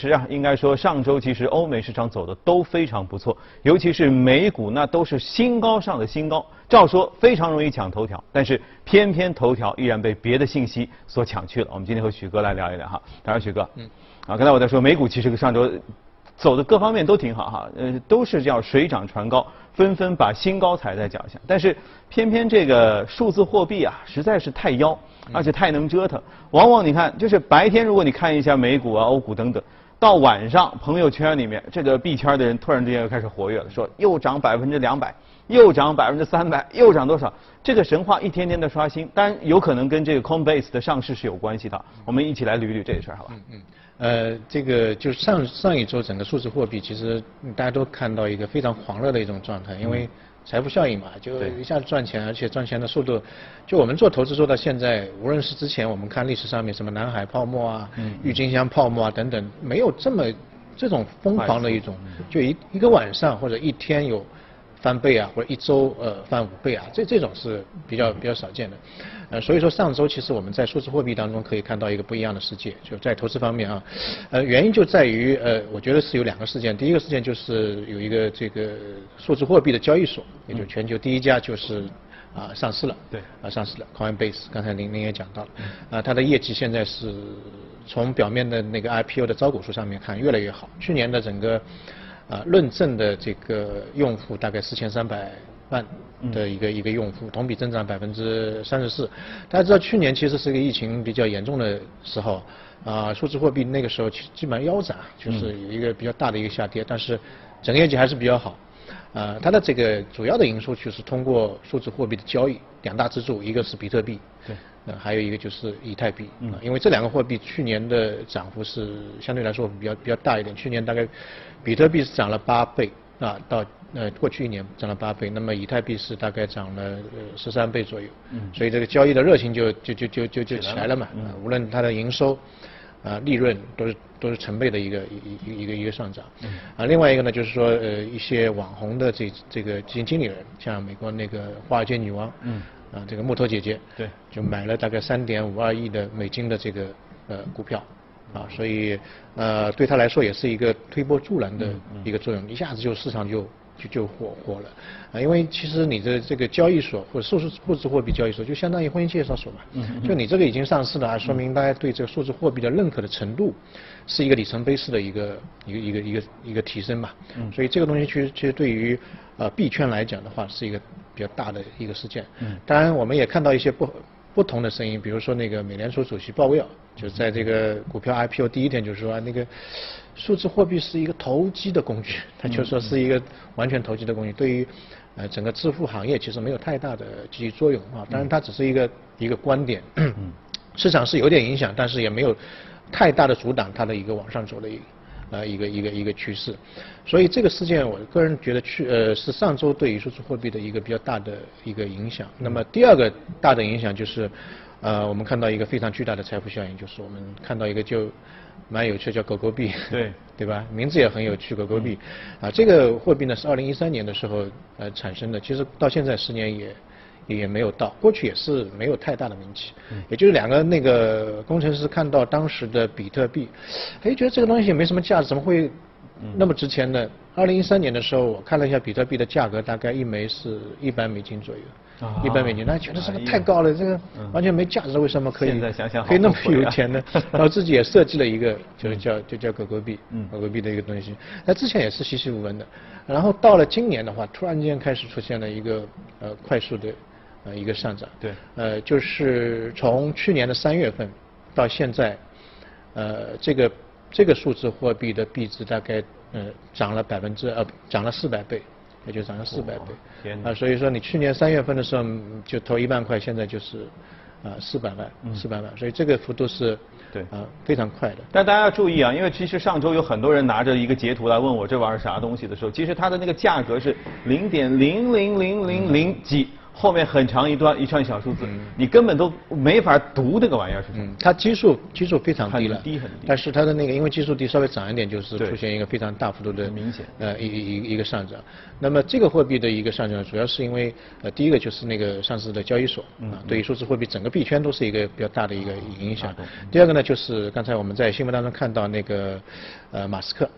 实啊，应该说上周其实欧美市场走的都非常不错，尤其是美股那都是新高上的新高。照说非常容易抢头条，但是偏偏头条依然被别的信息所抢去了。我们今天和许哥来聊一聊哈，当然许哥，嗯，啊，刚才我在说美股其实上周走的各方面都挺好哈，呃，都是叫水涨船高，纷纷把新高踩在脚下。但是偏偏这个数字货币啊，实在是太妖，而且太能折腾。往往你看，就是白天如果你看一下美股啊、欧股等等。到晚上，朋友圈里面这个币圈的人突然之间又开始活跃了，说又涨百分之两百，又涨百分之三百，又涨多少？这个神话一天天的刷新，当然有可能跟这个 Coinbase 的上市是有关系的。我们一起来捋一捋这个事儿，好吧？嗯嗯。呃，这个就上上一周整个数字货币，其实大家都看到一个非常狂热的一种状态，因为。财富效应嘛，就一下子赚钱，而且赚钱的速度，就我们做投资做到现在，无论是之前我们看历史上面什么南海泡沫啊、郁金香泡沫啊等等，没有这么这种疯狂的一种，就一一个晚上或者一天有。翻倍啊，或者一周呃翻五倍啊，这这种是比较比较少见的，呃，所以说上周其实我们在数字货币当中可以看到一个不一样的世界，就在投资方面啊，呃，原因就在于呃，我觉得是有两个事件，第一个事件就是有一个这个数字货币的交易所，也就全球第一家就是啊上市了，对，啊上市了，Coinbase，刚才您您也讲到了，啊，它的业绩现在是从表面的那个 IPO 的招股书上面看越来越好，去年的整个。啊，论证的这个用户大概四千三百万的一个一个用户，同比增长百分之三十四。大家知道去年其实是个疫情比较严重的时候，啊，数字货币那个时候基基本上腰斩，就是有一个比较大的一个下跌，但是整个业绩还是比较好。啊，它的这个主要的营收就是通过数字货币的交易，两大支柱，一个是比特币，对，呃，还有一个就是以太币，嗯，因为这两个货币去年的涨幅是相对来说比较比较大一点，去年大概比特币是涨了八倍，啊，到呃过去一年涨了八倍，那么以太币是大概涨了呃十三倍左右，嗯，所以这个交易的热情就就就就就就起来了嘛，嗯，无论它的营收。啊，利润都是都是成倍的一个一一一个一个上涨。啊，另外一个呢，就是说呃一些网红的这这个基金经理人，像美国那个华尔街女王，嗯，啊这个木头姐姐，对，就买了大概三点五二亿的美金的这个呃股票，啊，所以呃对他来说也是一个推波助澜的一个作用，一下子就市场就。就就火火了啊！因为其实你的这个交易所或者数字数字货币交易所，就相当于婚姻介绍所嘛。嗯。就你这个已经上市了，说明大家对这个数字货币的认可的程度，是一个里程碑式的一个一个一个一个一个提升嘛。嗯。所以这个东西其实其实对于呃币圈来讲的话，是一个比较大的一个事件。嗯。当然，我们也看到一些不不同的声音，比如说那个美联储主席鲍威尔，就在这个股票 IPO 第一天就说那个。数字货币是一个投机的工具，它就说是一个完全投机的工具，对于呃整个支付行业其实没有太大的积极作用啊。当然，它只是一个一个观点，市场是有点影响，但是也没有太大的阻挡它的一个往上走的一呃一个一个一个趋势。所以这个事件，我个人觉得去呃是上周对于数字货币的一个比较大的一个影响。那么第二个大的影响就是呃我们看到一个非常巨大的财富效应，就是我们看到一个就。蛮有趣，叫狗狗币，对 对吧？名字也很有趣，狗狗币。啊，这个货币呢是二零一三年的时候呃产生的，其实到现在十年也也没有到，过去也是没有太大的名气。也就是两个那个工程师看到当时的比特币，哎，觉得这个东西没什么价值，怎么会那么值钱呢？二零一三年的时候，我看了一下比特币的价格，大概一枚是一百美金左右。一百美金，那觉得这个太高了，这个完全没价值，为什么可以可以那么有钱呢？然后自己也设计了一个，就是叫就叫狗狗币，狗狗币的一个东西。那之前也是稀稀无闻的，然后到了今年的话，突然间开始出现了一个呃快速的呃一个上涨。对。呃，就是从去年的三月份到现在，呃，这个这个数字货币的币值大概呃涨了百分之呃涨了四百倍。也就涨了四百倍，啊，所以说你去年三月份的时候就投一万块，现在就是啊四百万，四百万，所以这个幅度是对啊非常快的。但大家要注意啊，因为其实上周有很多人拿着一个截图来问我这玩意儿啥东西的时候，其实它的那个价格是零点零零零零零几。后面很长一段一串小数字，你根本都没法读这个玩意儿是什么。嗯，它基数基数非常低了，很低很低。但是它的那个因为基数低，稍微涨一点就是出现一个非常大幅度的明显。呃一一一一个上涨。那么这个货币的一个上涨，主要是因为呃第一个就是那个上市的交易所嗯啊，对于数字货币整个币圈都是一个比较大的一个影响。第二个呢，就是刚才我们在新闻当中看到那个呃马斯克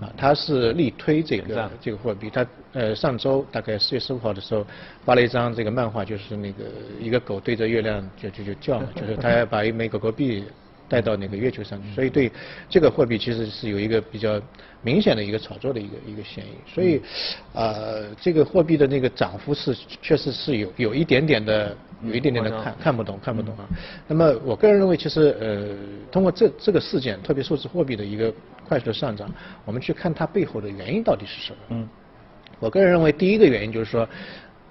啊，他是力推这个这个货币，他呃上周大概四月十五号的时候发了一张这个漫画，就是那个一个狗对着月亮就就就叫嘛，就是他要把一枚狗狗币带到那个月球上去，所以对这个货币其实是有一个比较明显的一个炒作的一个一个嫌疑，所以呃这个货币的那个涨幅是确实是有有一点点的有一点点的看看不懂看不懂啊。那么我个人认为，其实呃通过这这个事件，特别数字货币的一个快速的上涨，我们去看它背后的原因到底是什么。嗯，我个人认为，第一个原因就是说，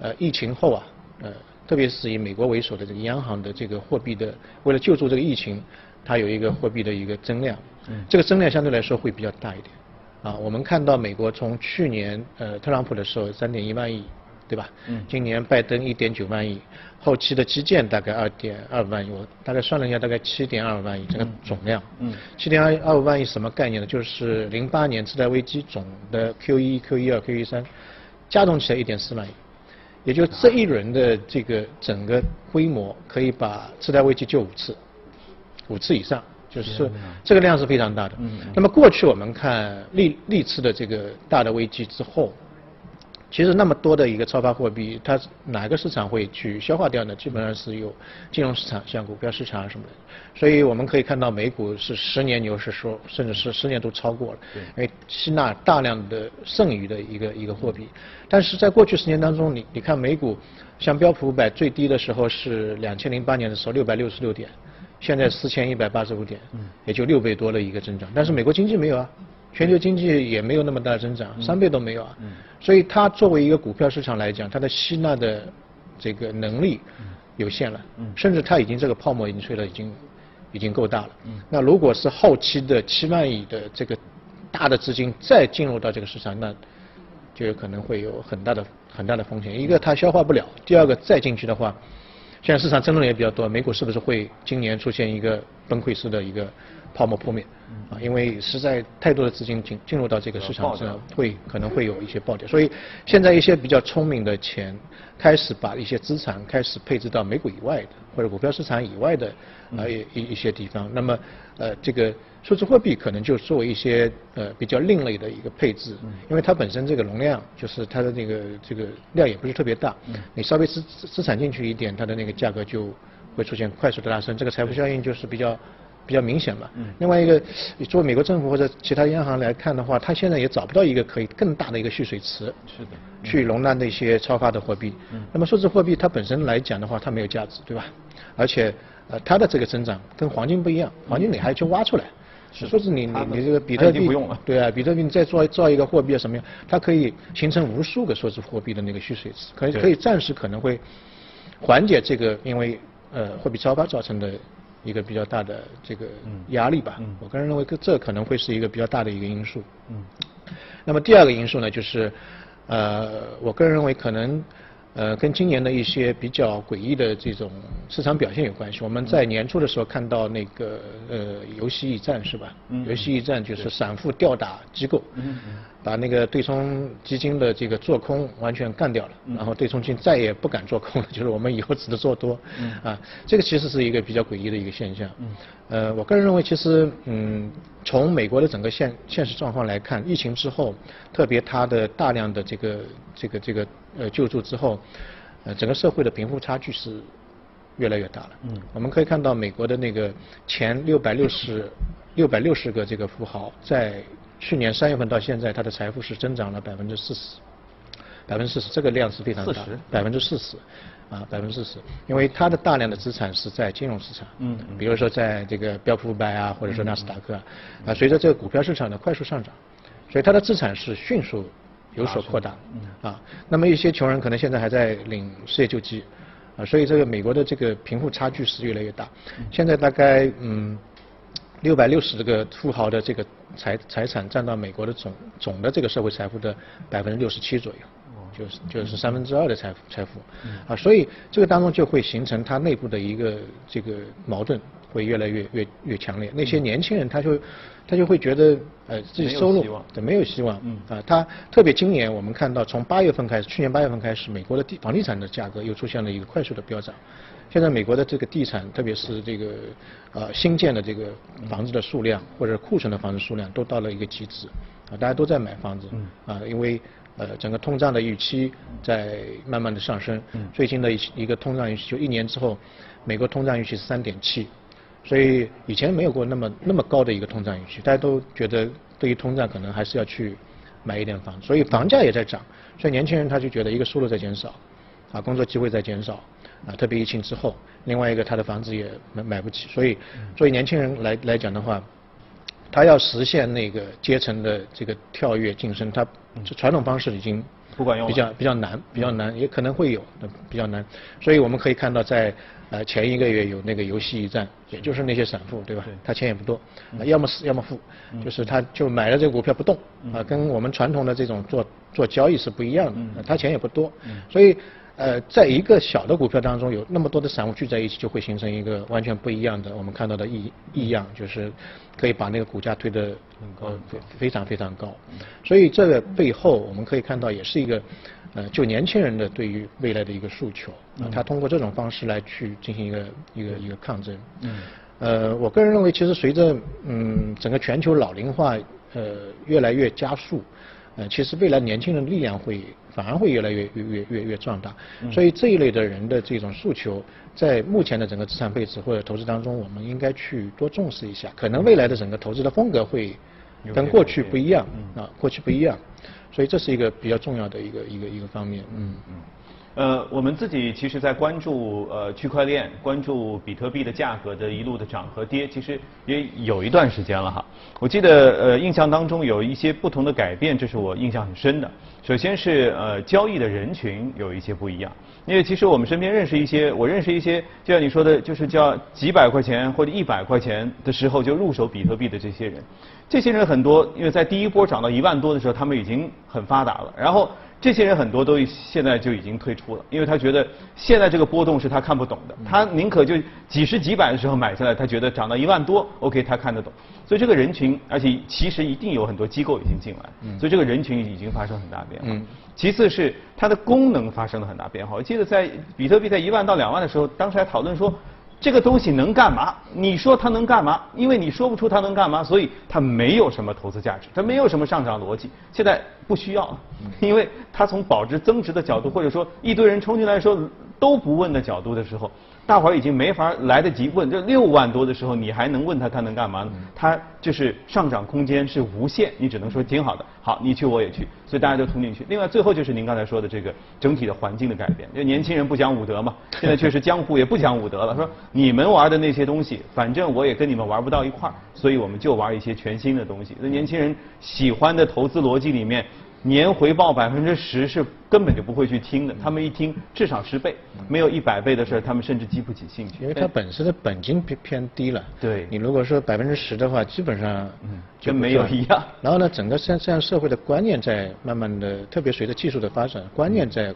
呃，疫情后啊，呃，特别是以美国为首的这个央行的这个货币的，为了救助这个疫情，它有一个货币的一个增量，嗯这个增量相对来说会比较大一点。啊，我们看到美国从去年呃特朗普的时候三点一万亿，对吧？嗯今年拜登一点九万亿，后期的基建大概二点二万亿，我大概算了一下，大概七点二万亿这个总量。嗯七点二二五万亿什么概念呢？就是零八年次贷危机总的 Q 一、Q 一二、Q 一三加总起来一点四万亿，也就这一轮的这个整个规模可以把次贷危机救五次，五次以上，就是这个量是非常大的。嗯那么过去我们看历历次的这个大的危机之后，其实那么多的一个超发货币，它哪个市场会去消化掉呢？基本上是有金融市场，像股票市场啊什么的。所以我们可以看到美股是十年牛市说，甚至是十年都超过了，因为吸纳大量的剩余的一个一个货币。但是在过去十年当中，你你看美股，像标普五百最低的时候是两千零八年的时候六百六十六点，现在四千一百八十五点，也就六倍多的一个增长。但是美国经济没有啊，全球经济也没有那么大的增长，三倍都没有啊。所以它作为一个股票市场来讲，它的吸纳的这个能力有限了，甚至它已经这个泡沫已经吹了，已经已经够大了。那如果是后期的七万亿的这个大的资金再进入到这个市场，那就有可能会有很大的很大的风险。一个它消化不了，第二个再进去的话，现在市场争论也比较多，美股是不是会今年出现一个崩溃式的一个泡沫破灭？啊，因为实在太多的资金进进入到这个市场上，会可能会有一些暴跌。所以现在一些比较聪明的钱开始把一些资产开始配置到美股以外的或者股票市场以外的啊一一一些地方。那么呃这个数字货币可能就作为一些呃比较另类的一个配置，因为它本身这个容量就是它的那个这个量也不是特别大，你稍微资资资产进去一点，它的那个价格就会出现快速的拉升，这个财富效应就是比较。比较明显嘛。另外一个，作为美国政府或者其他央行来看的话，它现在也找不到一个可以更大的一个蓄水池，是的，去容纳那些超发的货币。那么数字货币它本身来讲的话，它没有价值，对吧？而且呃，它的这个增长跟黄金不一样，黄金你还去挖出来。是说是你你你这个比特币不用了对啊，比特币你再造造一个货币啊什么样，它可以形成无数个数字货币的那个蓄水池，可以可以暂时可能会缓解这个因为呃货币超发造成的一个比较大的这个压力吧。我个人认为这这可能会是一个比较大的一个因素。嗯那么第二个因素呢，就是呃，我个人认为可能呃跟今年的一些比较诡异的这种市场表现有关系。我们在年初的时候看到那个呃游戏驿站是吧？嗯游戏驿站就是散户吊打机构，把那个对冲基金的这个做空完全干掉了，然后对冲基金再也不敢做空了，就是我们以后只能做多。啊，这个其实是一个比较诡异的一个现象。呃，我个人认为，其实嗯，从美国的整个现现实状况来看，疫情之后，特别它的大量的这个这个这个呃救助之后，呃，整个社会的贫富差距是越来越大了。嗯，我们可以看到美国的那个前六百六十六百六十个这个富豪，在去年三月份到现在，他的财富是增长了百分之四十。百分之四十，这个量是非常大40%，百分之四十，啊，百分之四十，因为它的大量的资产是在金融市场，嗯比如说在这个标普五百啊，或者说纳斯达克啊，啊，随着这个股票市场的快速上涨，所以它的资产是迅速有所扩大，啊，那么一些穷人可能现在还在领失业救济，啊，所以这个美国的这个贫富差距是越来越大，现在大概嗯。六百六十个富豪的这个财财产占到美国的总总的这个社会财富的百分之六十七左右。就是就是三分之二的财富财富，啊，所以这个当中就会形成它内部的一个这个矛盾会越来越越越强烈。那些年轻人他就他就会觉得呃自己收入对没有希望，啊，他特别今年我们看到从八月份开始，去年八月份开始，美国的地房地产的价格又出现了一个快速的飙涨。现在美国的这个地产，特别是这个呃新建的这个房子的数量，或者库存的房子数量，都到了一个极致，啊，大家都在买房子，啊，因为呃整个通胀的预期在慢慢的上升，最近的一一个通胀预期就一年之后，美国通胀预期是三点七，所以以前没有过那么那么高的一个通胀预期，大家都觉得对于通胀可能还是要去买一点房，所以房价也在涨，所以年轻人他就觉得一个收入在减少，啊，工作机会在减少。啊，特别疫情之后，另外一个他的房子也买买不起，所以作为年轻人来来讲的话，他要实现那个阶层的这个跳跃晋升，他传统方式已经不管用，比较比较难，比较难，也可能会有，比较难。所以我们可以看到，在呃前一个月有那个游戏驿站，也就是那些散户，对吧？他钱也不多，要么死要么富，就是他就买了这个股票不动，啊，跟我们传统的这种做做交易是不一样的，他钱也不多，所以。呃，在一个小的股票当中，有那么多的散户聚在一起，就会形成一个完全不一样的我们看到的异异样，就是可以把那个股价推得很高，非非常非常高。所以这个背后，我们可以看到，也是一个呃，就年轻人的对于未来的一个诉求啊，他通过这种方式来去进行一个一个一个抗争。嗯。呃，我个人认为，其实随着嗯整个全球老龄化呃越来越加速。呃，其实未来年轻人的力量会反而会越来越越越越越壮大，所以这一类的人的这种诉求，在目前的整个资产配置或者投资当中，我们应该去多重视一下。可能未来的整个投资的风格会跟过去不一样啊，过去不一样，所以这是一个比较重要的一个一个一个方面。嗯嗯。呃，我们自己其实，在关注呃区块链、关注比特币的价格的一路的涨和跌，其实也有一段时间了哈。我记得呃，印象当中有一些不同的改变，这是我印象很深的。首先是呃，交易的人群有一些不一样，因为其实我们身边认识一些，我认识一些，就像你说的，就是叫几百块钱或者一百块钱的时候就入手比特币的这些人，这些人很多，因为在第一波涨到一万多的时候，他们已经很发达了，然后。这些人很多都现在就已经退出了，因为他觉得现在这个波动是他看不懂的，他宁可就几十几百的时候买下来，他觉得涨到一万多，OK，他看得懂。所以这个人群，而且其实一定有很多机构已经进来，所以这个人群已经发生很大变化。其次是它的功能发生了很大变化。我记得在比特币在一万到两万的时候，当时还讨论说。这个东西能干嘛？你说它能干嘛？因为你说不出它能干嘛，所以它没有什么投资价值，它没有什么上涨逻辑。现在不需要，因为它从保值增值的角度，或者说一堆人冲进来说都不问的角度的时候。大伙儿已经没法来得及问，这六万多的时候，你还能问他他能干嘛呢？他就是上涨空间是无限，你只能说挺好的。好，你去我也去，所以大家都冲进去。另外，最后就是您刚才说的这个整体的环境的改变，就年轻人不讲武德嘛，现在确实江湖也不讲武德了，说你们玩的那些东西，反正我也跟你们玩不到一块儿，所以我们就玩一些全新的东西。那年轻人喜欢的投资逻辑里面。年回报百分之十是根本就不会去听的，他们一听至少十倍，没有一百倍的事儿，他们甚至激不起兴趣。因为它本身的本金偏偏低了。对。你如果说百分之十的话，基本上跟没有一样。然后呢，整个像这样社会的观念在慢慢的，特别随着技术的发展，观念在。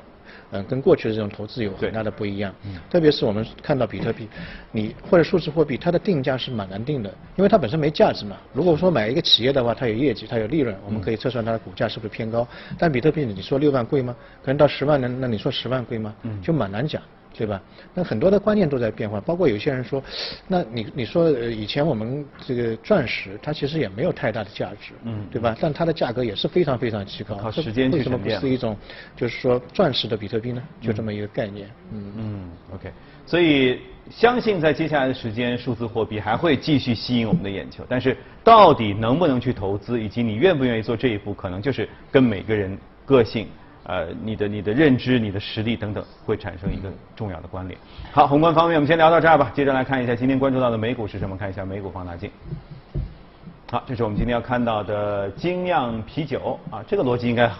嗯，跟过去的这种投资有很大的不一样。嗯。特别是我们看到比特币，你或者数字货币，它的定价是蛮难定的，因为它本身没价值嘛。如果说买一个企业的话，它有业绩，它有利润，我们可以测算它的股价是不是偏高。但比特币，你说六万贵吗？可能到十万呢，那你说十万贵吗？嗯。就蛮难讲。对吧？那很多的观念都在变化，包括有些人说，那你你说以前我们这个钻石，它其实也没有太大的价值，嗯，对吧？但它的价格也是非常非常奇高，靠时间去为什么不是一种，就是说钻石的比特币呢？就这么一个概念，嗯嗯，OK。所以相信在接下来的时间，数字货币还会继续吸引我们的眼球。但是到底能不能去投资，以及你愿不愿意做这一步，可能就是跟每个人个性。呃，你的你的认知、你的实力等等，会产生一个重要的关联。好，宏观方面我们先聊到这儿吧。接着来看一下今天关注到的美股是什么？看一下美股放大镜。好，这是我们今天要看到的精酿啤酒啊，这个逻辑应该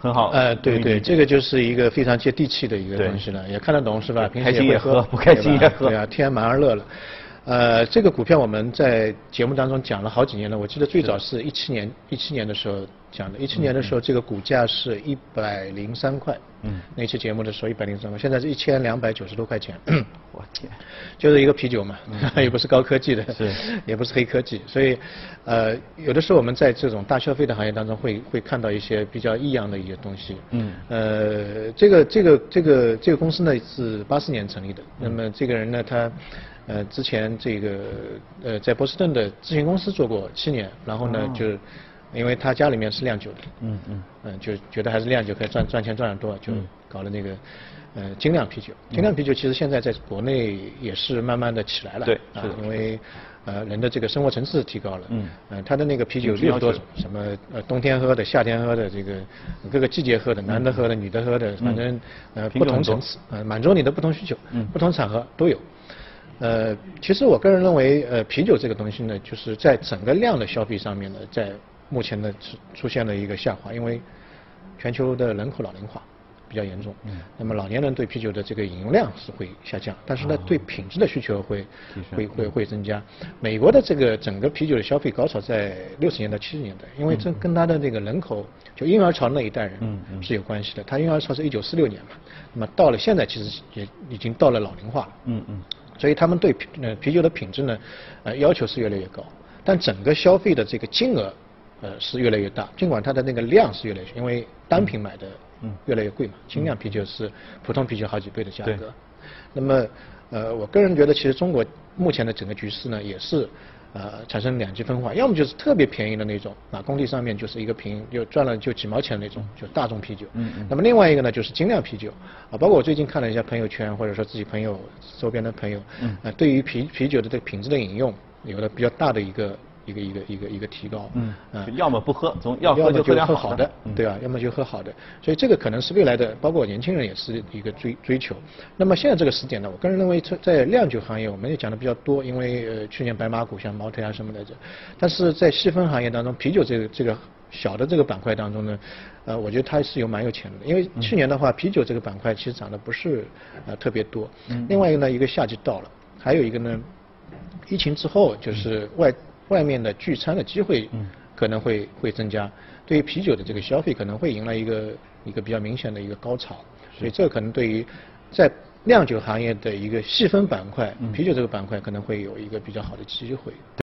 很好。呃，对对，这个就是一个非常接地气的一个东西了，也看得懂是吧？开心也喝，不开心也喝。对啊，天然而乐了。呃，这个股票我们在节目当中讲了好几年了，我记得最早是一七年一七年的时候讲的，一七年的时候这个股价是一百零三块，嗯，那期节目的时候一百零三块，现在是一千两百九十多块钱，我天，就是一个啤酒嘛，也不是高科技的，是，也不是黑科技，所以，呃，有的时候我们在这种大消费的行业当中会会看到一些比较异样的一些东西，嗯，呃，这个这个这个这个公司呢是八四年成立的，那么这个人呢他。呃，之前这个呃，在波士顿的咨询公司做过七年，然后呢，就因为他家里面是酿酒的，嗯嗯，嗯，就觉得还是酿酒可以赚赚钱赚得多，就搞了那个呃精酿啤酒。精酿啤酒其实现在在国内也是慢慢的起来了，对，啊，因为呃人的这个生活层次提高了，嗯，呃，他的那个啤酒六十多种，什么呃冬天喝的、夏天喝的、这个各个季节喝的、男的喝的、女的喝的，反正呃不同层次，呃满足你的不同需求，嗯，不同场合都有。呃，其实我个人认为，呃，啤酒这个东西呢，就是在整个量的消费上面呢，在目前呢出出现了一个下滑，因为全球的人口老龄化比较严重，嗯，那么老年人对啤酒的这个饮用量是会下降，但是呢，对品质的需求会会会会增加。美国的这个整个啤酒的消费高潮在六十年代、七十年代，因为这跟他的这个人口就婴儿潮那一代人是有关系的。他婴儿潮是一九四六年嘛，那么到了现在，其实也已经到了老龄化了，嗯嗯。所以他们对啤呃啤酒的品质呢，呃要求是越来越高，但整个消费的这个金额，呃是越来越大。尽管它的那个量是越来越，因为单品买的越来越贵嘛，精酿啤酒是普通啤酒好几倍的价格。那么呃我个人觉得，其实中国目前的整个局势呢，也是。呃，产生两极分化，要么就是特别便宜的那种，啊，工地上面就是一个瓶就赚了就几毛钱那种，就大众啤酒。嗯嗯。那么另外一个呢，就是精酿啤酒，啊，包括我最近看了一下朋友圈，或者说自己朋友周边的朋友，嗯，啊，对于啤啤酒的这个品质的饮用，有了比较大的一个。一个一个一个一个提高，嗯，要么不喝，总要喝就喝点好的，对吧？要么就喝好的，所以这个可能是未来的，包括年轻人也是一个追追求。那么现在这个时点呢，我个人认为在在酿酒行业，我们也讲的比较多，因为呃去年白马股像茅台啊什么来着，但是在细分行业当中，啤酒这个这个小的这个板块当中呢，呃，我觉得它是有蛮有潜力的，因为去年的话，啤酒这个板块其实涨得不是呃特别多。另外一个呢，一个夏季到了，还有一个呢，疫情之后就是外。外面的聚餐的机会可能会会增加，对于啤酒的这个消费可能会迎来一个一个比较明显的一个高潮，所以这可能对于在酿酒行业的一个细分板块，啤酒这个板块可能会有一个比较好的机会。